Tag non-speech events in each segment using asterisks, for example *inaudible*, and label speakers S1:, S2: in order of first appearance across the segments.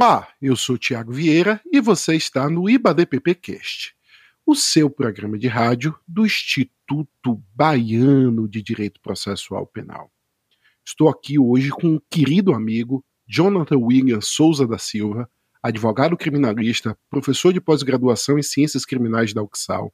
S1: Olá, eu sou Tiago Vieira e você está no IBADPP Cast, o seu programa de rádio do Instituto Baiano de Direito Processual Penal. Estou aqui hoje com um querido amigo, Jonathan William Souza da Silva, advogado criminalista, professor de pós-graduação em Ciências Criminais da UXAL,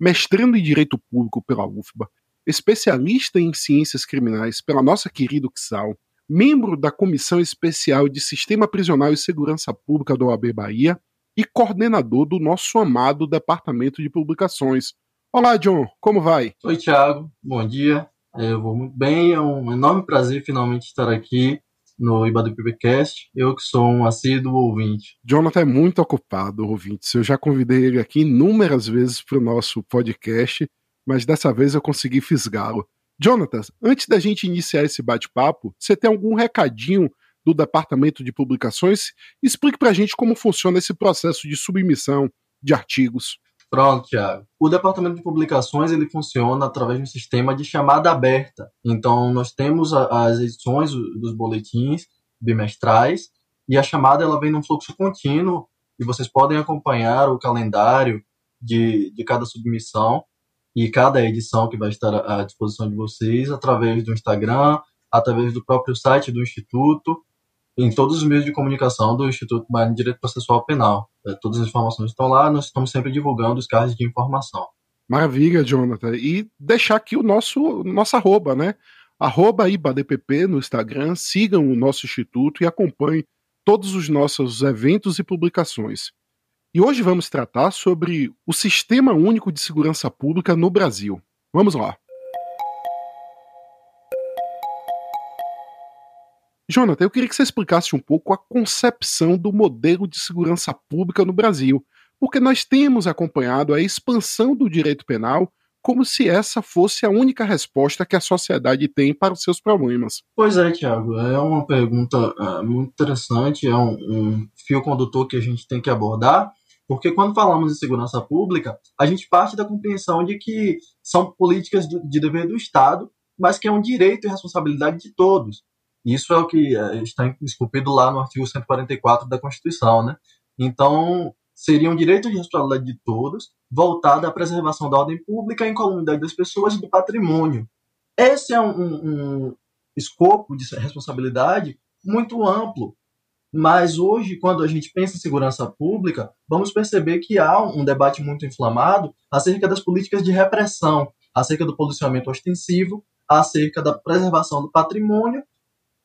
S1: mestrando em Direito Público pela UFBA, especialista em Ciências Criminais pela nossa querida UXAL, membro da Comissão Especial de Sistema Prisional e Segurança Pública da OAB Bahia e coordenador do nosso amado Departamento de Publicações. Olá, John, como vai?
S2: Oi, Thiago, bom dia. Eu vou muito bem, é um enorme prazer finalmente estar aqui no IBADPBcast, eu que sou um assíduo ouvinte.
S1: Jonathan é muito ocupado, ouvinte. Eu já convidei ele aqui inúmeras vezes para o nosso podcast, mas dessa vez eu consegui fisgá-lo. Jonathan, antes da gente iniciar esse bate-papo, você tem algum recadinho do Departamento de Publicações? Explique para a gente como funciona esse processo de submissão de artigos.
S2: Pronto, Thiago. O Departamento de Publicações ele funciona através de um sistema de chamada aberta. Então, nós temos as edições dos boletins bimestrais e a chamada ela vem num fluxo contínuo e vocês podem acompanhar o calendário de, de cada submissão e cada edição que vai estar à disposição de vocês através do Instagram, através do próprio site do Instituto, em todos os meios de comunicação do Instituto de Direito Processual Penal. É, todas as informações estão lá, nós estamos sempre divulgando os cards de informação.
S1: Maravilha, Jonathan. E deixar aqui o nosso nossa arroba, né? Arroba IBADPP no Instagram, sigam o nosso instituto e acompanhem todos os nossos eventos e publicações. E hoje vamos tratar sobre o Sistema Único de Segurança Pública no Brasil. Vamos lá. Jonathan, eu queria que você explicasse um pouco a concepção do modelo de segurança pública no Brasil, porque nós temos acompanhado a expansão do direito penal como se essa fosse a única resposta que a sociedade tem para os seus problemas.
S2: Pois é, Tiago, é uma pergunta uh, muito interessante, é um, um fio condutor que a gente tem que abordar, porque quando falamos em segurança pública, a gente parte da compreensão de que são políticas de, de dever do Estado, mas que é um direito e responsabilidade de todos. Isso é o que eh, está esculpido lá no artigo 144 da Constituição, né? Então, seria um direito de responsabilidade de todos, voltado à preservação da ordem pública, incolumidade das pessoas e do patrimônio. Esse é um, um, um escopo de responsabilidade muito amplo, mas hoje, quando a gente pensa em segurança pública, vamos perceber que há um debate muito inflamado acerca das políticas de repressão, acerca do policiamento ostensivo, acerca da preservação do patrimônio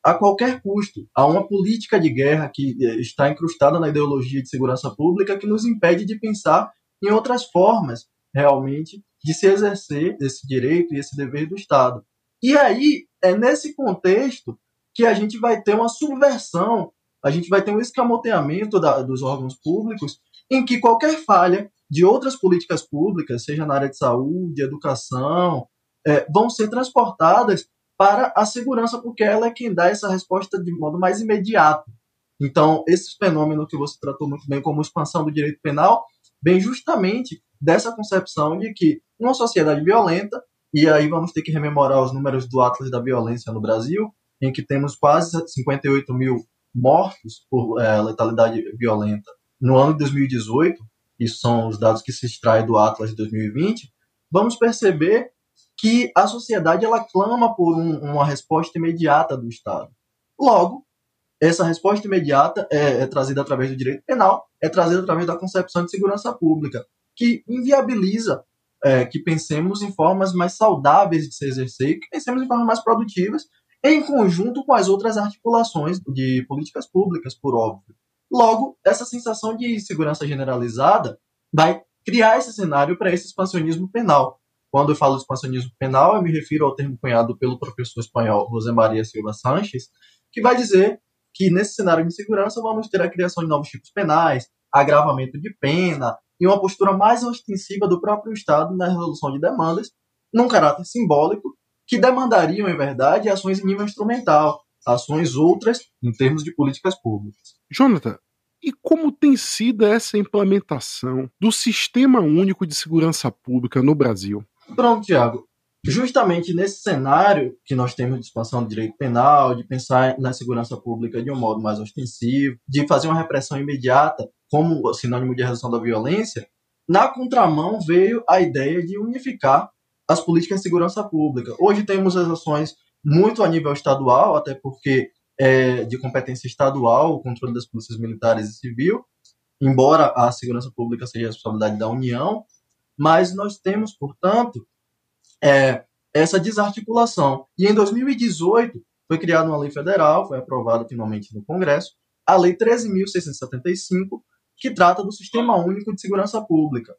S2: a qualquer custo. Há uma política de guerra que eh, está incrustada na ideologia de segurança pública que nos impede de pensar em outras formas, realmente, de se exercer esse direito e esse dever do Estado. E aí, é nesse contexto que a gente vai ter uma subversão a gente vai ter um escamoteamento da, dos órgãos públicos em que qualquer falha de outras políticas públicas, seja na área de saúde, educação, é, vão ser transportadas para a segurança, porque ela é quem dá essa resposta de modo mais imediato. Então, esse fenômeno que você tratou muito bem como expansão do direito penal vem justamente dessa concepção de que uma sociedade violenta, e aí vamos ter que rememorar os números do Atlas da Violência no Brasil, em que temos quase 58 mil mortos por é, letalidade violenta no ano de 2018, isso são os dados que se extraem do Atlas de 2020, vamos perceber que a sociedade ela clama por um, uma resposta imediata do Estado. Logo, essa resposta imediata é, é, trazida através do direito penal, é trazida através da concepção de segurança pública, que inviabiliza é, que pensemos em formas mais saudáveis de se exercer, que pensemos em formas mais produtivas em conjunto com as outras articulações de políticas públicas, por óbvio. Logo, essa sensação de segurança generalizada vai criar esse cenário para esse expansionismo penal. Quando eu falo expansionismo penal, eu me refiro ao termo cunhado pelo professor espanhol José Maria Silva Sanches, que vai dizer que nesse cenário de insegurança vamos ter a criação de novos tipos penais, agravamento de pena e uma postura mais ostensiva do próprio Estado na resolução de demandas, num caráter simbólico que demandariam, em verdade, ações em nível instrumental, ações outras em termos de políticas públicas.
S1: Jonathan, e como tem sido essa implementação do Sistema Único de Segurança Pública no Brasil?
S2: Pronto, Tiago. justamente nesse cenário que nós temos de expansão do direito penal, de pensar na segurança pública de um modo mais ostensivo, de fazer uma repressão imediata como sinônimo de redução da violência, na contramão veio a ideia de unificar as políticas de segurança pública. Hoje temos as ações muito a nível estadual, até porque é de competência estadual o controle das polícias militares e civil, embora a segurança pública seja a responsabilidade da União, mas nós temos, portanto, é, essa desarticulação. E em 2018 foi criada uma lei federal, foi aprovada finalmente no Congresso, a Lei 13.675, que trata do Sistema Único de Segurança Pública.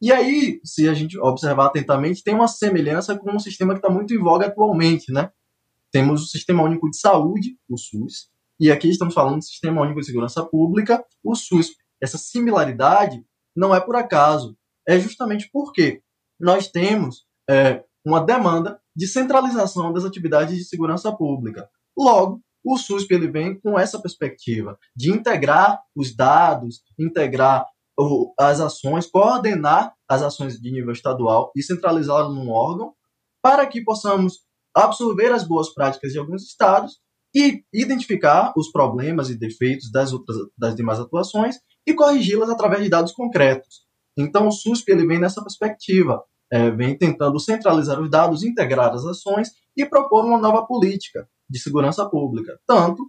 S2: E aí, se a gente observar atentamente, tem uma semelhança com um sistema que está muito em voga atualmente, né? Temos o Sistema Único de Saúde, o SUS, e aqui estamos falando do Sistema Único de Segurança Pública, o SUS. Essa similaridade não é por acaso, é justamente porque nós temos é, uma demanda de centralização das atividades de segurança pública. Logo, o SUSP ele vem com essa perspectiva de integrar os dados, integrar as ações, coordenar as ações de nível estadual e centralizá-lo num órgão, para que possamos absorver as boas práticas de alguns estados e identificar os problemas e defeitos das outras das demais atuações e corrigi-las através de dados concretos. Então o SUSP ele vem nessa perspectiva, é, vem tentando centralizar os dados, integrar as ações e propor uma nova política de segurança pública. Tanto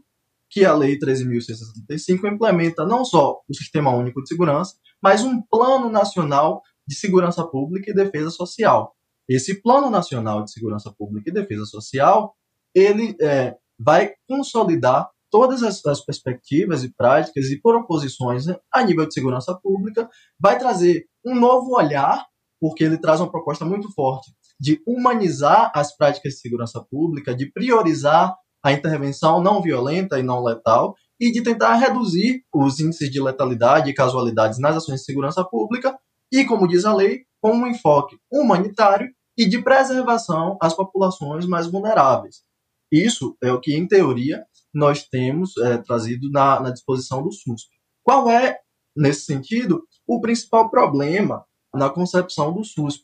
S2: que a Lei 13.675 implementa não só o Sistema Único de Segurança, mas um Plano Nacional de Segurança Pública e Defesa Social. Esse Plano Nacional de Segurança Pública e Defesa Social, ele é, vai consolidar todas as, as, perspectivas e práticas e proposições a nível de segurança pública, vai trazer um novo olhar porque ele traz uma proposta muito forte de humanizar as práticas de segurança pública, de priorizar a intervenção não violenta e não letal e de tentar reduzir os índices de letalidade e casualidades nas ações de segurança pública e, como diz a lei, com um enfoque humanitário e de preservação às populações mais vulneráveis. Isso é o que, em teoria, nós temos é, trazido na, na disposição do SUS. Qual é, nesse sentido, o principal problema na concepção do SUS.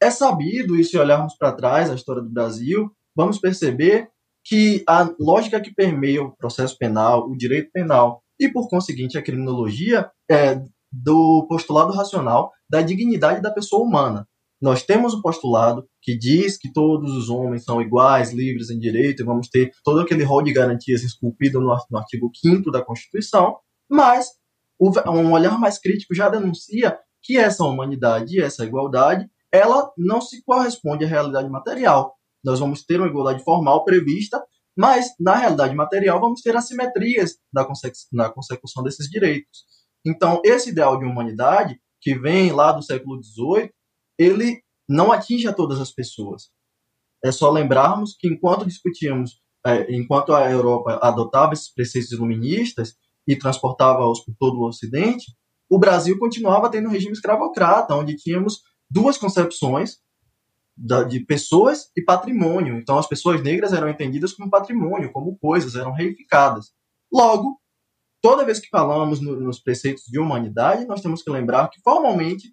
S2: É sabido, e se olharmos para trás a história do Brasil, vamos perceber que a lógica que permeia o processo penal, o direito penal e, por conseguinte, a criminologia é do postulado racional da dignidade da pessoa humana. Nós temos o postulado que diz que todos os homens são iguais, livres em direito, e vamos ter todo aquele rol de garantias esculpido no artigo 5 da Constituição, mas um olhar mais crítico já denuncia que essa humanidade essa igualdade, ela não se corresponde à realidade material. Nós vamos ter uma igualdade formal prevista, mas na realidade material vamos ter assimetrias na, na consecução desses direitos. Então, esse ideal de humanidade, que vem lá do século XVIII, ele não atinge a todas as pessoas. É só lembrarmos que enquanto discutíamos, é, enquanto a Europa adotava esses preceitos iluministas e transportava-os por todo o Ocidente, o Brasil continuava tendo um regime escravocrata, onde tínhamos duas concepções de pessoas e patrimônio. Então, as pessoas negras eram entendidas como patrimônio, como coisas, eram reificadas. Logo, toda vez que falamos no, nos preceitos de humanidade, nós temos que lembrar que, formalmente,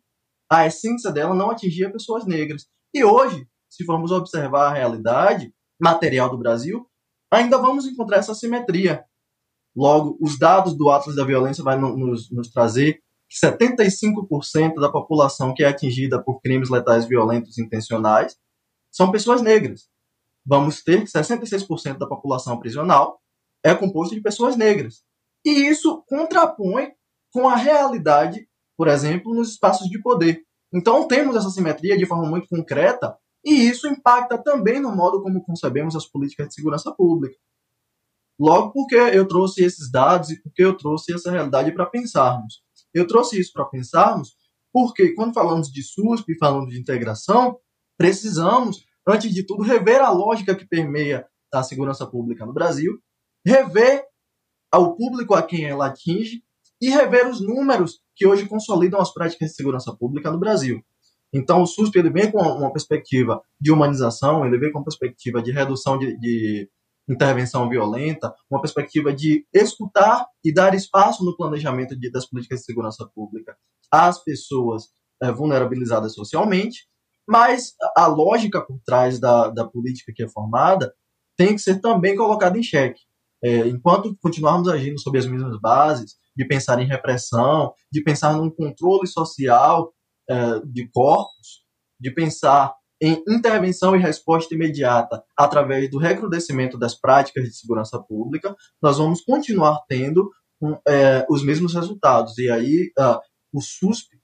S2: a essência dela não atingia pessoas negras. E hoje, se formos observar a realidade material do Brasil, ainda vamos encontrar essa simetria. Logo, os dados do Atlas da Violência vai nos, nos trazer 75% da população que é atingida por crimes letais violentos intencionais são pessoas negras. Vamos ter que 66% da população prisional é composto de pessoas negras. E isso contrapõe com a realidade, por exemplo, nos espaços de poder. Então temos essa simetria de forma muito concreta e isso impacta também no modo como concebemos as políticas de segurança pública. Logo porque eu trouxe esses dados e porque eu trouxe essa realidade para pensarmos. Eu trouxe isso para pensarmos porque quando falamos de SUSP e falamos de integração, precisamos, antes de tudo, rever a lógica que permeia a segurança pública no Brasil, rever ao público a quem ela atinge e rever os números que hoje consolidam as práticas de segurança pública no Brasil. Então, o SUSP ele vem com uma perspectiva de humanização, ele vem com uma perspectiva de redução de, de intervenção violenta, uma perspectiva de escutar e dar espaço no planejamento de, das políticas de segurança pública às pessoas é, vulnerabilizadas socialmente, Mas a lógica por trás da, da política que é formada tem que ser também colocada em xeque. É, enquanto continuarmos agindo sob as mesmas bases, de pensar em repressão, de pensar num controle social é, de corpos, de pensar em intervenção e resposta imediata através do recrudescimento das práticas de segurança pública, nós vamos continuar tendo um, é, os mesmos resultados. E aí, uh, o SUSP,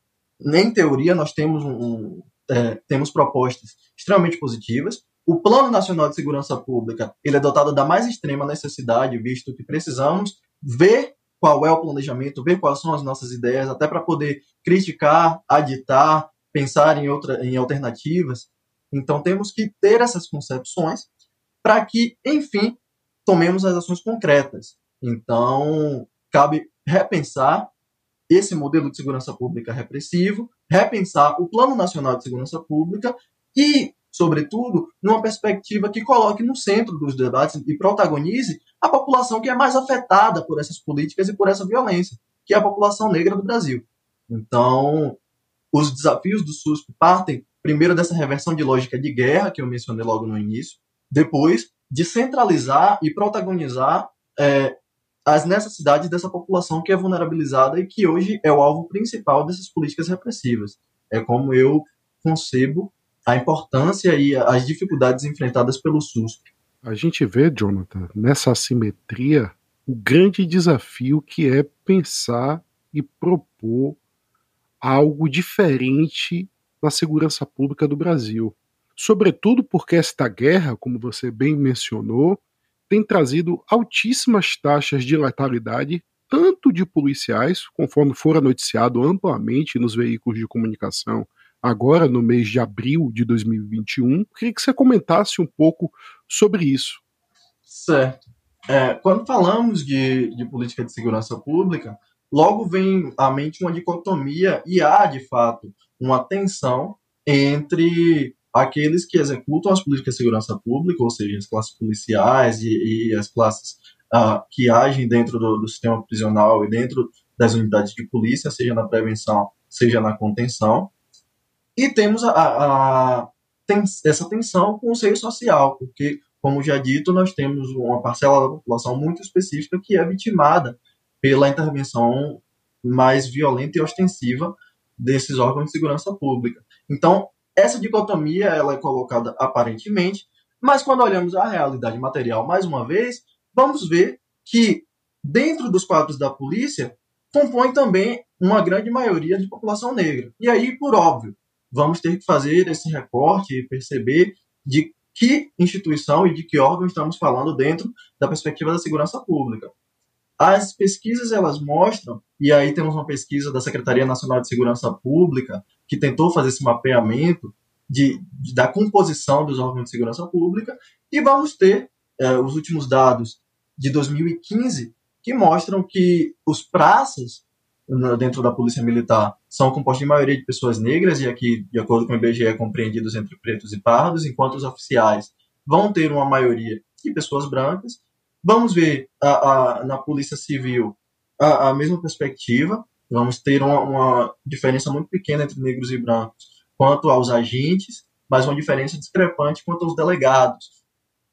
S2: em teoria, nós temos, um, um é, temos propostas extremamente positivas. O Plano Nacional de Segurança Pública ele é dotado da mais extrema necessidade, visto que precisamos ver qual é o planejamento, ver quais são as nossas ideias, até para poder criticar, aditar, pensar em, outra, em alternativas. Então, temos que ter essas concepções para que, enfim, tomemos as ações concretas. Então, cabe repensar esse modelo de segurança pública repressivo, repensar o Plano Nacional de Segurança Pública e, sobretudo, numa perspectiva que coloque no centro dos debates e protagonize a população que é mais afetada por essas políticas e por essa violência, que é a população negra do Brasil. Então, os desafios do SUS partem primeiro dessa reversão de lógica de guerra que eu mencionei logo no início, depois de centralizar e protagonizar é, as necessidades dessa população que é vulnerabilizada e que hoje é o alvo principal dessas políticas repressivas. É como eu concebo a importância e as dificuldades enfrentadas pelo SUS.
S1: A gente vê, Jonathan, nessa assimetria, o grande desafio que é pensar e propor algo diferente na segurança pública do Brasil. Sobretudo porque esta guerra, como você bem mencionou, tem trazido altíssimas taxas de letalidade, tanto de policiais, conforme fora noticiado amplamente nos veículos de comunicação, agora no mês de abril de 2021. Queria que você comentasse um pouco sobre isso.
S2: Certo. É, quando falamos de, de política de segurança pública, logo vem à mente uma dicotomia e há, de fato, uma tensão entre aqueles que executam as políticas de segurança pública, ou seja, as classes policiais e, e as classes uh, que agem dentro do, do, sistema prisional e dentro das unidades de polícia, seja na prevenção, seja na contenção. E temos a, a, tem, essa tensão com o seio social, porque, como já dito, nós temos uma parcela da população muito específica que é vitimada pela intervenção mais violenta e ostensiva desses órgãos de segurança pública. Então, essa dicotomia ela é colocada aparentemente, mas quando olhamos a realidade material mais uma vez, vamos ver que dentro dos quadros da polícia compõe também uma grande maioria de população negra. E aí, por óbvio, vamos ter que fazer esse recorte e perceber de que instituição e de que órgão estamos falando dentro da perspectiva da segurança pública. As pesquisas elas mostram, e aí temos uma pesquisa da Secretaria Nacional de Segurança Pública que tentou fazer esse mapeamento de, de da composição dos órgãos de segurança pública, e vamos ter é, os últimos dados de 2015 que mostram que os praças dentro da Polícia Militar são compostos de maioria de pessoas negras, e aqui, de acordo com o IBGE, compreendidos entre pretos e pardos, enquanto os oficiais vão ter uma maioria de pessoas brancas, Vamos ver a, a, na Polícia Civil a, a, mesma perspectiva. Vamos ter uma, uma diferença muito pequena entre negros e brancos quanto aos agentes, mas uma diferença discrepante quanto aos delegados.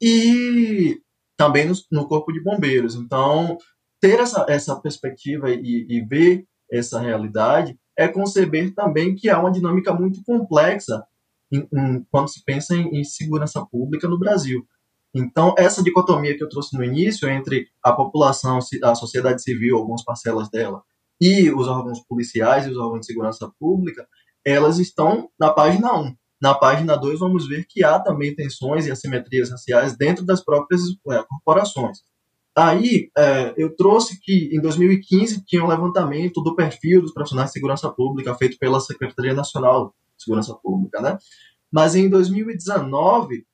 S2: E também no, no Corpo de Bombeiros. Então, ter essa, essa perspectiva e, e ver essa realidade é conceber também que há uma dinâmica muito complexa em, em, quando se pensa em, em, segurança pública no Brasil. Então, essa dicotomia que eu trouxe no início entre a população, a sociedade civil, algumas parcelas dela, e os órgãos policiais e os órgãos de segurança pública, elas estão na página 1. Na página 2, vamos ver que há também tensões e assimetrias raciais dentro das próprias é, corporações. Aí, é, eu trouxe que em 2015 tinha um levantamento do perfil dos profissionais de segurança pública feito pela Secretaria Nacional de Segurança Pública, né? Mas em 2019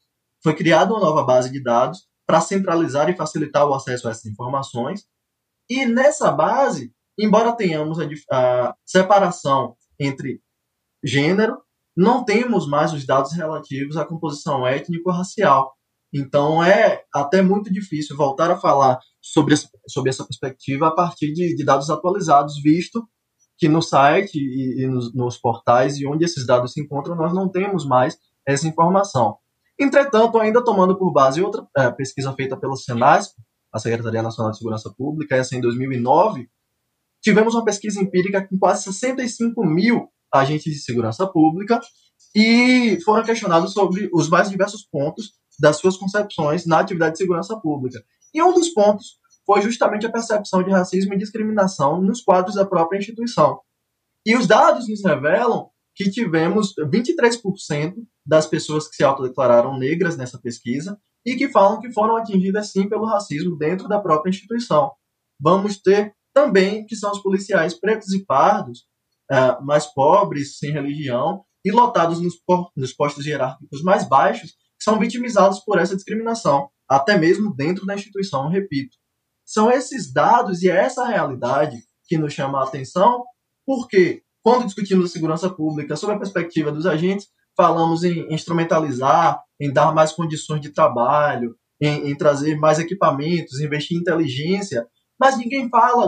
S2: foi criada uma nova base de dados para centralizar e facilitar o acesso a essas informações. E nessa base, embora tenhamos a, a separação entre gênero, não temos mais os dados relativos à composição étnico-racial. Então é até muito difícil voltar a falar sobre, sobre essa perspectiva a partir de, de dados atualizados, visto que no site e, e nos, nos, portais e onde esses dados se encontram, nós não temos mais essa informação. Entretanto, ainda tomando por base outra é, pesquisa feita pelo Senasp, a Secretaria Nacional de Segurança Pública, essa em 2009, tivemos uma pesquisa empírica com quase 65 mil agentes de segurança pública e foram questionados sobre os mais diversos pontos das suas concepções na atividade de segurança pública. E um dos pontos foi justamente a percepção de racismo e discriminação nos quadros da própria instituição. E os dados nos revelam que tivemos 23% das pessoas que se autodeclararam negras nessa pesquisa e que falam que foram atingidas sim pelo racismo dentro da própria instituição. Vamos ter também que são os policiais pretos e pardos, uh, mais pobres, sem religião, e lotados nos, nos postos hierárquicos mais baixos, que são vitimizados por essa discriminação, até mesmo dentro da instituição, repito. São esses dados e é essa realidade que nos chama a atenção, porque quando discutimos segurança pública sob a perspectiva dos agentes, falamos em instrumentalizar, em dar mais condições de trabalho, em, em trazer mais equipamentos, investir em inteligência, mas ninguém fala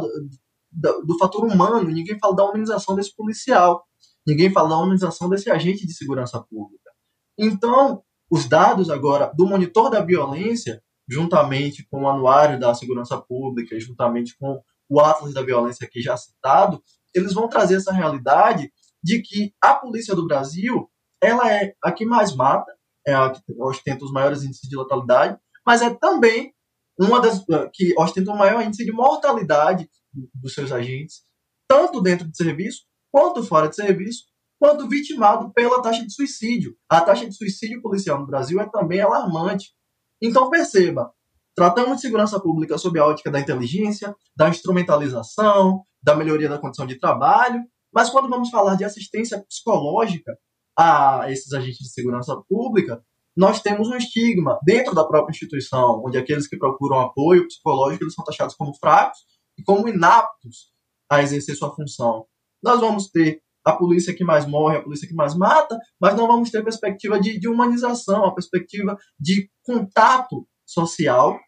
S2: do, do, fator humano, ninguém fala da humanização desse policial, ninguém fala da humanização desse agente de segurança pública. Então, os dados agora do monitor da violência, juntamente com o anuário da segurança pública, juntamente com o Atlas da Violência aqui já citado, eles vão trazer essa realidade de que a polícia do Brasil ela é a que mais mata, é a que ostenta os maiores índices de letalidade, mas é também uma das eh, que ostenta o maior índice de mortalidade dos seus agentes, tanto dentro de serviço quanto fora de serviço, quanto vitimado pela taxa de suicídio. A taxa de suicídio policial no Brasil é também alarmante. Então perceba, tratamos de segurança pública sob a ótica da inteligência, da instrumentalização, da melhoria da condição de trabalho, mas quando vamos falar de assistência psicológica a esses agentes de segurança pública, nós temos um estigma dentro da própria instituição, onde aqueles que procuram apoio psicológico eles são taxados como fracos e como inaptos a exercer sua função. Nós vamos ter a polícia que mais morre, a polícia que mais mata, mas não vamos ter perspectiva de, de humanização, a perspectiva de contato social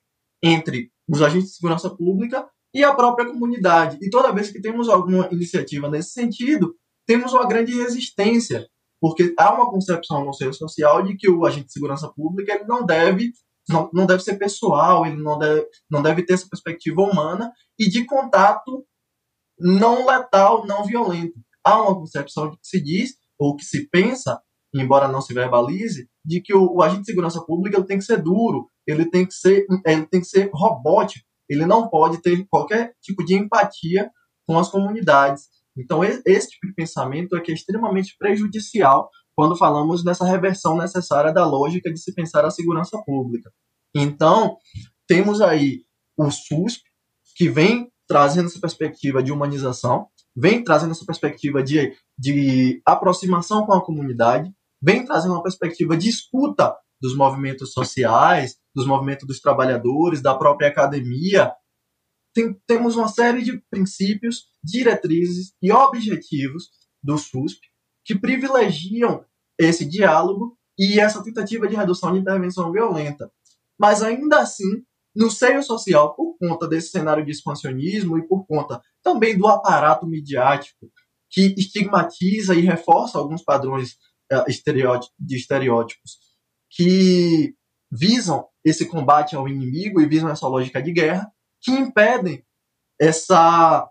S2: entre os agentes de segurança pública e a própria comunidade. E toda vez que temos alguma iniciativa nesse sentido, temos uma grande resistência porque há uma concepção no seio social de que o agente de segurança pública ele não deve não, não deve ser pessoal, ele não deve, não deve ter essa perspectiva humana e de contato não letal, não violento. Há uma concepção que se diz, ou que se pensa, embora não se verbalize, de que o, o agente de segurança pública ele tem que ser duro, ele tem que ser, ele tem que ser robótico, ele não pode ter qualquer tipo de empatia com as comunidades. Então, esse tipo de pensamento é que é extremamente prejudicial quando falamos nessa reversão necessária da lógica de se pensar a segurança pública. Então, temos aí o SUSP, que vem trazendo essa perspectiva de humanização, vem trazendo essa perspectiva de, de aproximação com a comunidade, vem trazendo uma perspectiva de escuta dos movimentos sociais, dos movimentos dos trabalhadores, da própria academia, tem, temos uma série de princípios, diretrizes e objetivos do SUSP que privilegiam esse diálogo e essa tentativa de redução de intervenção violenta. Mas ainda assim, no seio social, por conta desse cenário de expansionismo e por conta também do aparato midiático que estigmatiza e reforça alguns padrões uh, de estereótipos que visam esse combate ao inimigo e visam essa lógica de guerra, que impedem essa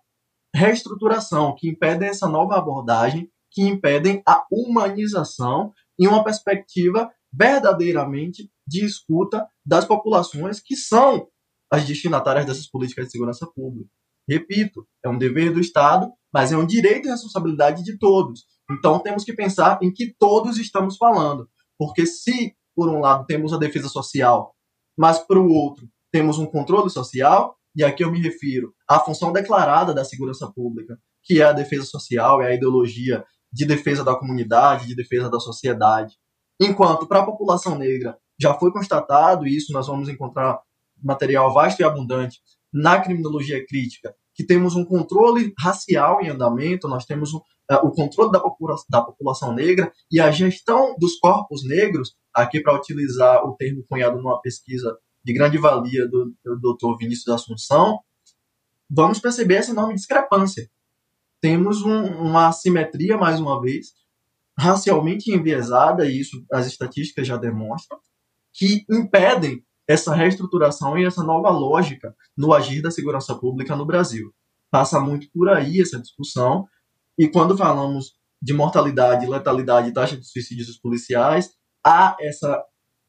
S2: reestruturação, que impedem essa nova abordagem, que impedem a humanização e uma perspectiva verdadeiramente de escuta das populações que são as destinatárias dessas políticas de segurança pública. Repito, é um dever do Estado, mas é um direito e responsabilidade de todos. Então temos que pensar em que todos estamos falando. Porque se, por um lado, temos a defesa social, mas, por outro, temos um controle social, e aqui eu me refiro à função declarada da segurança pública, que é a defesa social, é a ideologia de defesa da comunidade, de defesa da sociedade. Enquanto para a população negra já foi constatado, e isso nós vamos encontrar material vasto e abundante na criminologia crítica, que temos um controle racial em andamento, nós temos uh, o controle da, popula da população negra e a gestão dos corpos negros, aqui para utilizar o termo cunhado numa pesquisa de grande valia do, do Dr. Vinícius Assunção, vamos perceber essa enorme discrepância. temos um, uma assimetria, mais uma vez, racialmente enviesada, e isso as estatísticas já demonstram, que impedem essa reestruturação e essa nova lógica no agir da segurança pública no Brasil. Passa muito por aí essa discussão, e quando falamos de mortalidade, letalidade taxa de suicídios dos policiais, há essa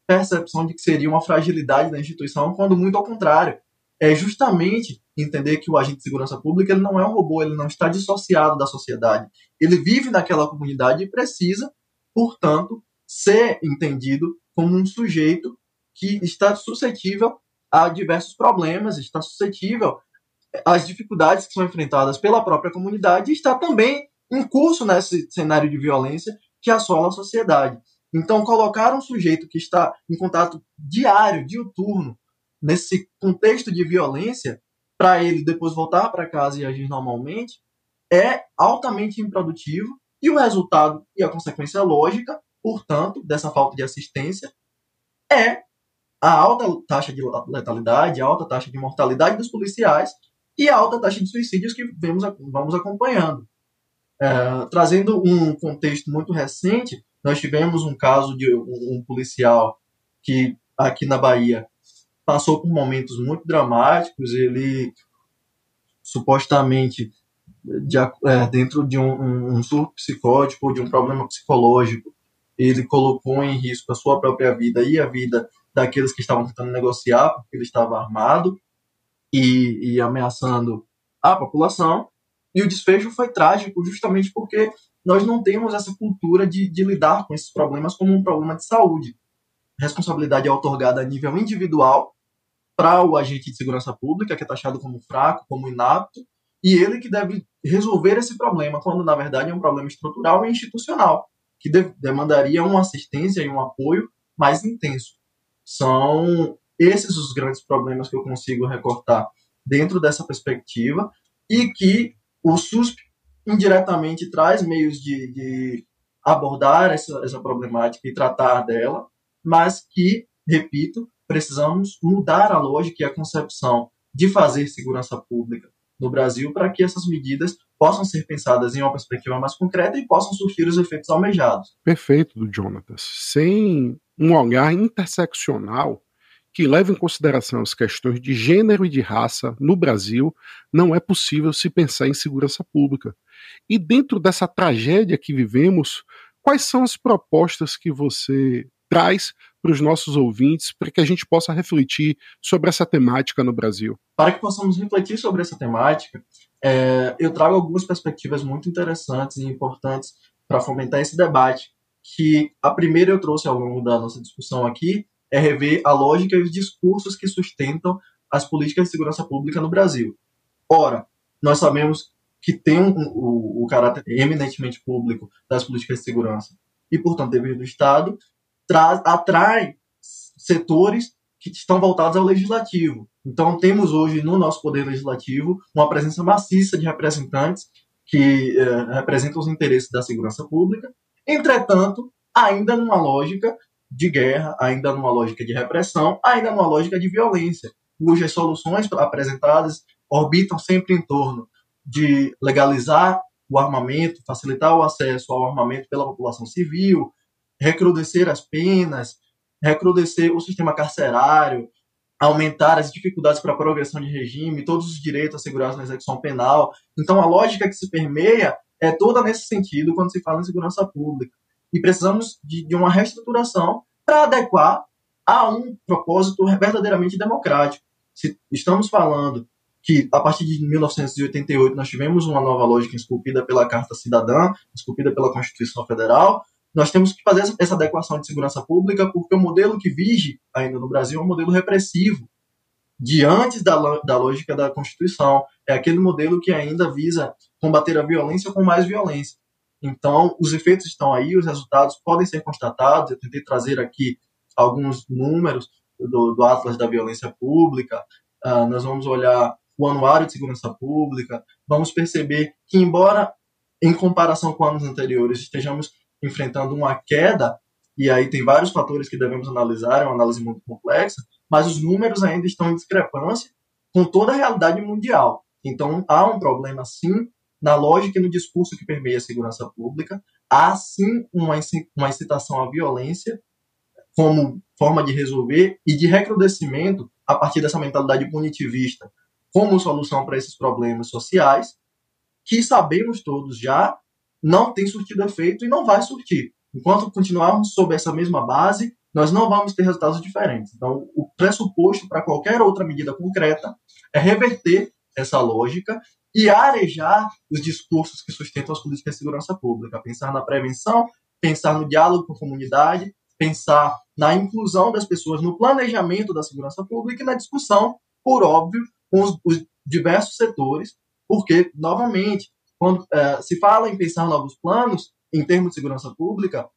S2: percepção de que seria uma fragilidade da instituição, quando muito ao contrário. É justamente entender que o agente de segurança pública ele não é um robô, ele não está dissociado da sociedade. Ele vive naquela comunidade e precisa, portanto, ser entendido como um sujeito que está suscetível a diversos problemas, está suscetível às dificuldades que são enfrentadas pela própria comunidade e está também em curso nesse cenário de violência que assola a sociedade. Então, colocar um sujeito que está em contato diário, diuturno, nesse contexto de violência, para ele depois voltar para casa e agir normalmente, é altamente improdutivo e o resultado e a consequência lógica, portanto, dessa falta de assistência é a alta taxa de letalidade, a alta taxa de mortalidade dos policiais e a alta taxa de suicídios que vemos, vamos acompanhando. É, trazendo um contexto muito recente, nós tivemos um caso de um, um policial que aqui na Bahia passou por momentos muito dramáticos. Ele supostamente de, é, dentro de um, um, surto psicótico, de um problema psicológico, ele colocou em risco a sua própria vida e a vida daqueles que estavam tentando negociar, porque ele estava armado e, e ameaçando a população. E o desfecho foi trágico, justamente porque nós não temos essa cultura de, de lidar com esses problemas como um problema de saúde. Responsabilidade é otorgada a nível individual para o agente de segurança pública, que é taxado como fraco, como inapto, e ele que deve resolver esse problema, quando na verdade é um problema estrutural e institucional, que de demandaria uma assistência e um apoio mais intenso. São esses os grandes problemas que eu consigo recortar dentro dessa perspectiva e que o SUSP indiretamente traz meios de, de abordar essa, essa problemática e tratar dela, mas que, repito, precisamos mudar a lógica e a concepção de fazer segurança pública no Brasil para que essas medidas possam ser pensadas em uma perspectiva mais concreta e possam surtir os efeitos almejados.
S1: Perfeito, do Jonatas. Sem um olhar interseccional que leve em consideração as questões de gênero e de raça no Brasil, não é possível se pensar em segurança pública. E dentro dessa tragédia que vivemos, quais são as propostas que você traz para os nossos ouvintes para que a gente possa refletir sobre essa temática no Brasil?
S2: Para que possamos refletir sobre essa temática, é, eu trago algumas perspectivas muito interessantes e importantes para fomentar esse debate. Que a primeira eu trouxe ao longo da nossa discussão aqui é rever a lógica e os discursos que sustentam as políticas de segurança pública no Brasil. Ora, nós sabemos que tem um, o, o caráter eminentemente público das políticas de segurança e, portanto, dever do Estado, traz, atrai setores que estão voltados ao legislativo. Então, temos hoje no nosso poder legislativo uma presença maciça de representantes que eh, representam os interesses da segurança pública, entretanto, ainda numa lógica de guerra, ainda numa lógica de repressão, ainda numa lógica de violência, cujas soluções apresentadas orbitam sempre em torno de legalizar o armamento, facilitar o acesso ao armamento pela população civil, recrudescer as penas, recrudescer o sistema carcerário, aumentar as dificuldades para a progressão de regime, todos os direitos assegurados na execução penal. Então, a lógica que se permeia é toda nesse sentido quando se fala em segurança pública. E precisamos de, de uma reestruturação para adequar a um propósito verdadeiramente democrático. Se estamos falando que a partir de 1988 nós tivemos uma nova lógica esculpida pela Carta Cidadã, esculpida pela Constituição Federal, nós temos que fazer essa adequação de segurança pública porque o modelo que vige ainda no Brasil é um modelo repressivo, de antes da, da lógica da Constituição. É aquele modelo que ainda visa combater a violência com mais violência. Então, os efeitos estão aí, os resultados podem ser constatados. Eu tentei trazer aqui alguns números do, do Atlas da Violência Pública. Uh, nós vamos olhar o Anuário de Segurança Pública. Vamos perceber que, embora em comparação com anos anteriores estejamos enfrentando uma queda, e aí tem vários fatores que devemos analisar, é uma análise muito complexa, mas os números ainda estão em discrepância com toda a realidade mundial. Então há um problema sim na lógica e no discurso que permeia a segurança pública, há sim uma, uma incitação à violência como forma de resolver e de recrudescimento a partir dessa mentalidade punitivista como solução para esses problemas sociais, que sabemos todos já não tem surtido efeito e não vai surtir. Enquanto continuarmos sob essa mesma base, nós não vamos ter resultados diferentes. Então, o pressuposto para qualquer outra medida concreta é reverter essa lógica e arejar os discursos que sustentam as políticas de segurança pública. Pensar na prevenção, pensar no diálogo com a comunidade, pensar na inclusão das pessoas no planejamento da segurança pública e na discussão, por óbvio, com os, os diversos setores, porque, novamente, quando é, se fala em pensar novos planos, em termos de segurança pública,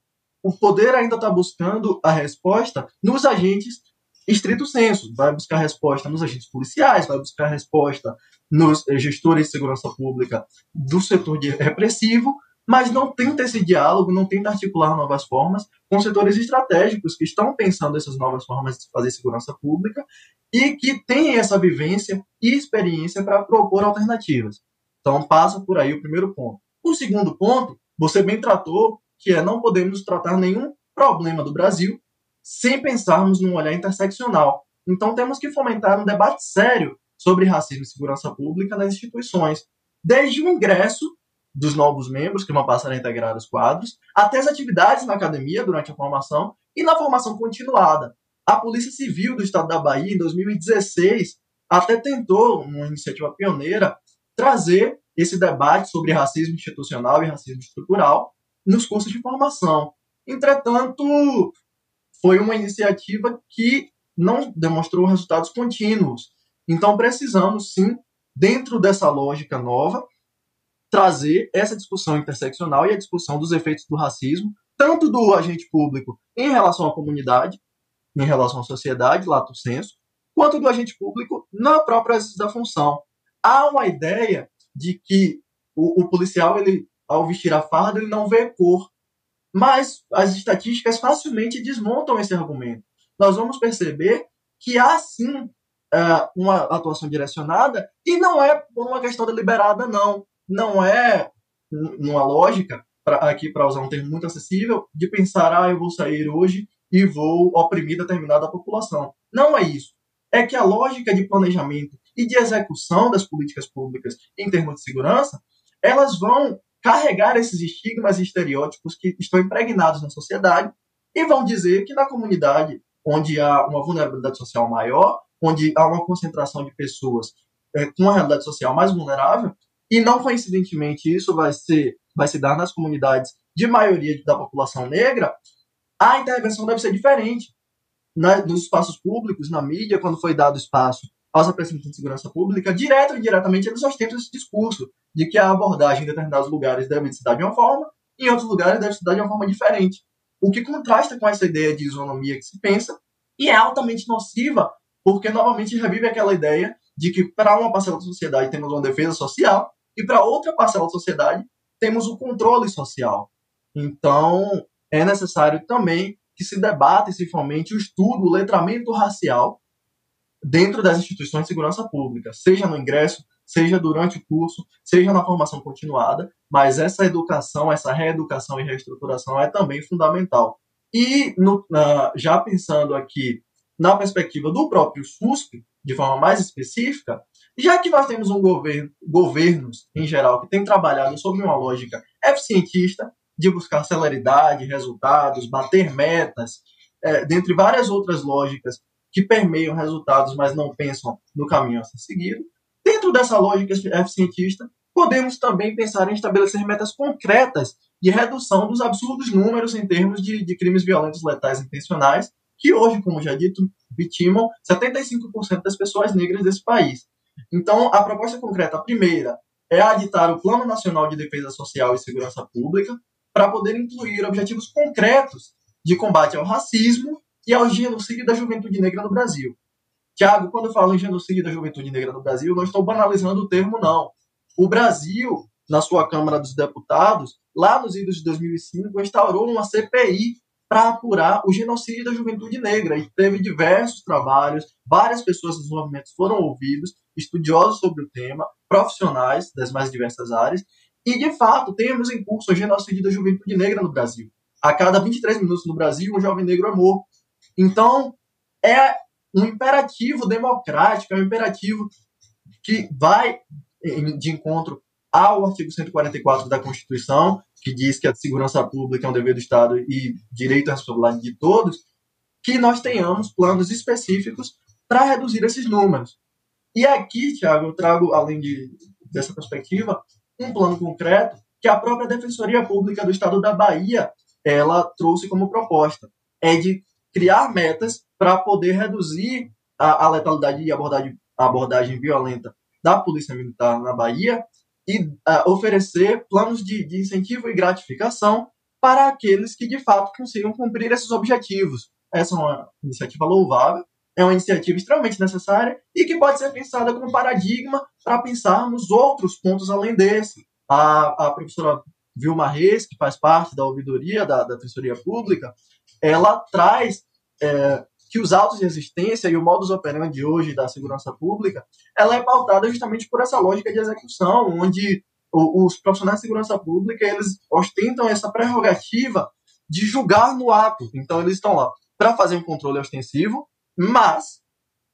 S2: o poder ainda está buscando a resposta nos agentes estrito senso, vai buscar resposta nos agentes policiais, vai buscar resposta nos eh, gestores de segurança pública do setor de repressivo, mas não tenta esse diálogo, não tenta articular novas formas com setores estratégicos que estão pensando essas novas formas de fazer segurança pública e que têm essa vivência e experiência para propor alternativas. Então passa por aí o primeiro ponto. O segundo ponto, você bem tratou, que é não podemos tratar nenhum problema do Brasil sem pensarmos num olhar interseccional. Então temos que fomentar um debate sério sobre racismo e segurança pública nas instituições, desde o ingresso dos novos membros que vão passar a integrar os quadros, até as atividades na academia durante a formação e na formação continuada. A Polícia Civil do Estado da Bahia, em 2016, até tentou, uma iniciativa pioneira, trazer esse debate sobre racismo institucional e racismo estrutural nos cursos de formação. Entretanto, foi uma iniciativa que não demonstrou resultados contínuos. Então, precisamos, sim, dentro dessa lógica nova, trazer essa discussão interseccional e a discussão dos efeitos do racismo, tanto do agente público em relação à comunidade, em relação à sociedade, lato senso, quanto do agente público na própria exercício da função. Há uma ideia de que o, o policial, ele, ao vestir a farda, ele não vê cor. Mas as estatísticas facilmente desmontam esse argumento. Nós vamos perceber que há sim é, uma atuação direcionada e não é por uma questão deliberada, não não é uma lógica, pra, aqui para usar um termo muito acessível, de pensar, ah, eu vou sair hoje e vou oprimir determinada população. Não é isso. É que a lógica de planejamento e de execução das políticas públicas em termos de segurança, elas vão carregar esses estigmas e estereótipos que estão impregnados na sociedade e vão dizer que na comunidade onde há uma vulnerabilidade social maior, onde há uma concentração de pessoas é, com uma realidade social mais vulnerável, e não coincidentemente isso vai ser vai se dar nas comunidades de maioria da população negra, a intervenção deve ser diferente. Na, nos espaços públicos, na mídia, quando foi dado espaço aos representantes de segurança pública, direto ou indiretamente eles ostentam esse discurso de que a abordagem em determinados lugares deve se dar de uma forma, e em outros lugares deve se dar de uma forma diferente. O que contrasta com essa ideia de isonomia que se pensa e é altamente nociva, porque novamente revive aquela ideia de que para uma parcela da sociedade temos uma defesa social e para outra parcela da sociedade, temos o controle social. Então, é necessário também que se debata e fomente o estudo, o letramento racial dentro das instituições de segurança pública, seja no ingresso, seja durante o curso, seja na formação continuada, mas essa educação, essa reeducação e reestruturação é também fundamental. E no, uh, já pensando aqui na perspectiva do próprio SUSP, de forma mais específica, já que nós temos um governo, governos em geral que têm trabalhado sob uma lógica eficientista de buscar celeridade, resultados, bater metas, é, dentre várias outras lógicas que permeiam resultados, mas não pensam no caminho a ser seguido, dentro dessa lógica eficientista, podemos também pensar em estabelecer metas concretas de redução dos absurdos números em termos de, de crimes violentos letais intencionais que hoje, como já dito, vitimam 75% das pessoas negras desse país. Então, a proposta concreta, a primeira, é aditar o Plano Nacional de Defesa Social e Segurança Pública para poder incluir objetivos concretos de combate ao racismo e ao genocídio da juventude negra no Brasil. Tiago, quando eu falo em genocídio da juventude negra no Brasil, não estou banalizando o termo, não. O Brasil, na sua Câmara dos Deputados, lá nos idos de 2005, instaurou uma CPI para apurar o genocídio da juventude negra. E teve diversos trabalhos, várias pessoas dos movimentos foram ouvidos estudiosos sobre o tema, profissionais das mais diversas áreas, e de fato temos em curso o genocídio da juventude negra no Brasil. A cada 23 minutos no Brasil, um jovem negro é morto. Então, é um imperativo democrático, é um imperativo que vai de encontro ao artigo 144 da Constituição, que diz que a segurança pública é um dever do Estado e direito à responsabilidade de todos, que nós tenhamos planos específicos para reduzir esses números. E aqui, Tiago, eu trago, além de, dessa perspectiva, um plano concreto que a própria Defensoria Pública do Estado da Bahia ela trouxe como proposta. É de criar metas para poder reduzir a, a letalidade e abordagem, a abordagem violenta da Polícia Militar na Bahia e oferecer planos de, de incentivo e gratificação para aqueles que de fato consigam cumprir esses objetivos. Essa é uma iniciativa louvável, é uma iniciativa extremamente necessária e que pode ser pensada como paradigma para pensarmos outros pontos além desse. A, a professora Vilma Reis, que faz parte da ouvidoria da, da Pública, ela traz é, que os autos de resistência e o modus operandi hoje da segurança pública, ela é pautada justamente por essa lógica de execução, onde os profissionais de segurança pública, eles ostentam essa prerrogativa de julgar no ato. Então, eles estão lá para fazer um controle ostensivo, mas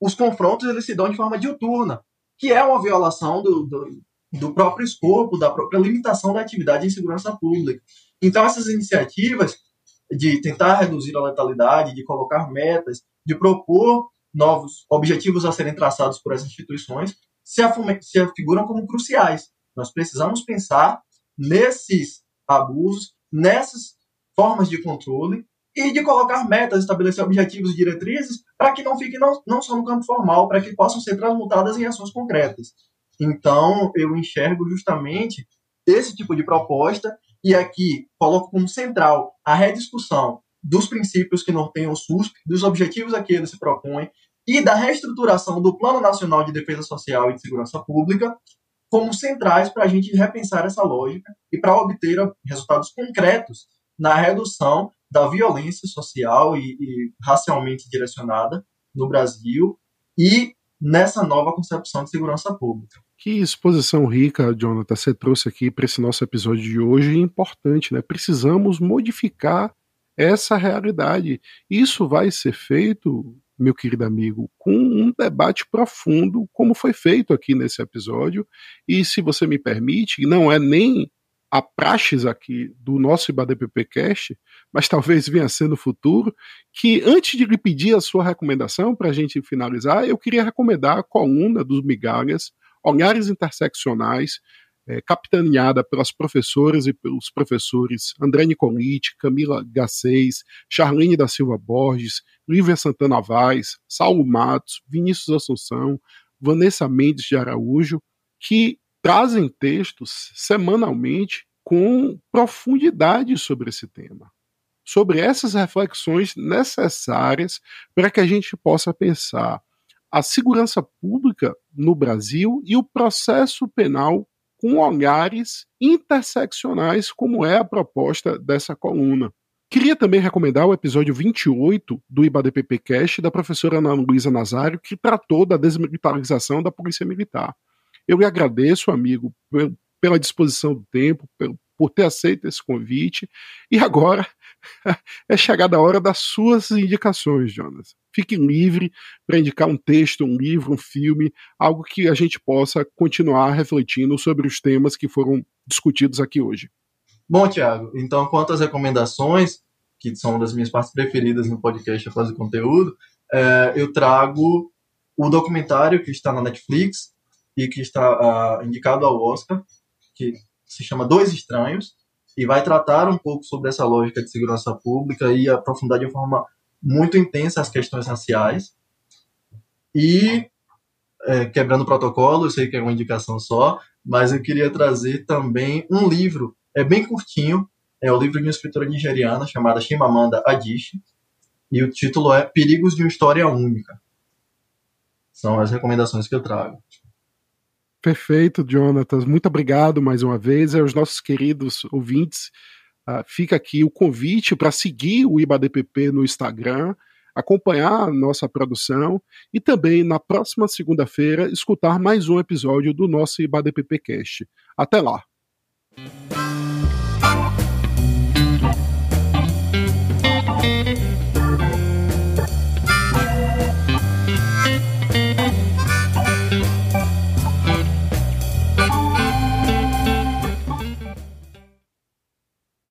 S2: os confrontos eles se dão de forma diuturna, que é uma violação do, do, do próprio escopo, da própria limitação da atividade em segurança pública. Então, essas iniciativas de tentar reduzir a letalidade, de colocar metas, de propor novos objetivos a serem traçados por essas instituições, se, se afiguram como cruciais. Nós precisamos pensar nesses abusos, nessas formas de controle e de colocar metas, estabelecer objetivos e diretrizes para que não fiquem não, não só no campo formal, para que possam ser transmutadas em ações concretas. Então, eu enxergo justamente esse tipo de proposta e aqui coloco como central a rediscussão dos princípios que norteiam o SUSP, dos objetivos a que ele se propõe e da reestruturação do Plano Nacional de Defesa Social e de Segurança Pública como centrais para a gente repensar essa lógica e para obter resultados concretos na redução da violência social e, e racialmente direcionada no Brasil e nessa nova concepção de segurança pública.
S1: Que exposição rica, Jonathan, você trouxe aqui para esse nosso episódio de hoje, importante, né? Precisamos modificar essa realidade. Isso vai ser feito, meu querido amigo, com um debate profundo, como foi feito aqui nesse episódio. E se você me permite, não é nem a praxis aqui do nosso IBADPP Cast, mas talvez venha a ser no futuro, que antes de lhe pedir a sua recomendação para a gente finalizar, eu queria recomendar a coluna dos Migalhas, Olhares Interseccionais, é, capitaneada pelas professoras e pelos professores André Nicolite, Camila Gacês, Charlene da Silva Borges, Lívia Santana Vaz, Saulo Matos, Vinícius Assunção, Vanessa Mendes de Araújo, que trazem textos semanalmente com profundidade sobre esse tema, sobre essas reflexões necessárias para que a gente possa pensar a segurança pública no Brasil e o processo penal com olhares interseccionais, como é a proposta dessa coluna. Queria também recomendar o episódio 28 do IBADPP Cast da professora Ana Luísa Nazário, que tratou da desmilitarização da Polícia Militar. Eu lhe agradeço, amigo, pela disposição do tempo, por ter aceito esse convite. E agora *laughs* é chegada a hora das suas indicações, Jonas. Fique livre para indicar um texto, um livro, um filme, algo que a gente possa continuar refletindo sobre os temas que foram discutidos aqui hoje.
S2: Bom, Tiago, então quanto às recomendações, que são uma das minhas partes preferidas no podcast fazer conteúdo, é, eu trago o documentário que está na Netflix e que está uh, indicado ao Oscar, que se chama Dois Estranhos, e vai tratar um pouco sobre essa lógica de segurança pública e aprofundar de forma muito intensa as questões raciais. E, é, quebrando o protocolo, eu sei que é uma indicação só, mas eu queria trazer também um livro, é bem curtinho, é o livro de uma escritora nigeriana chamada Chimamanda Adichie, e o título é Perigos de uma História Única. São as recomendações que eu trago.
S1: Perfeito, Jonatas. Muito obrigado mais uma vez. Aos nossos queridos ouvintes, uh, fica aqui o convite para seguir o IBADPP no Instagram. acompanhar nossa produção e também na próxima segunda-feira escutar mais um episódio do nosso IBADPPcast. Até lá!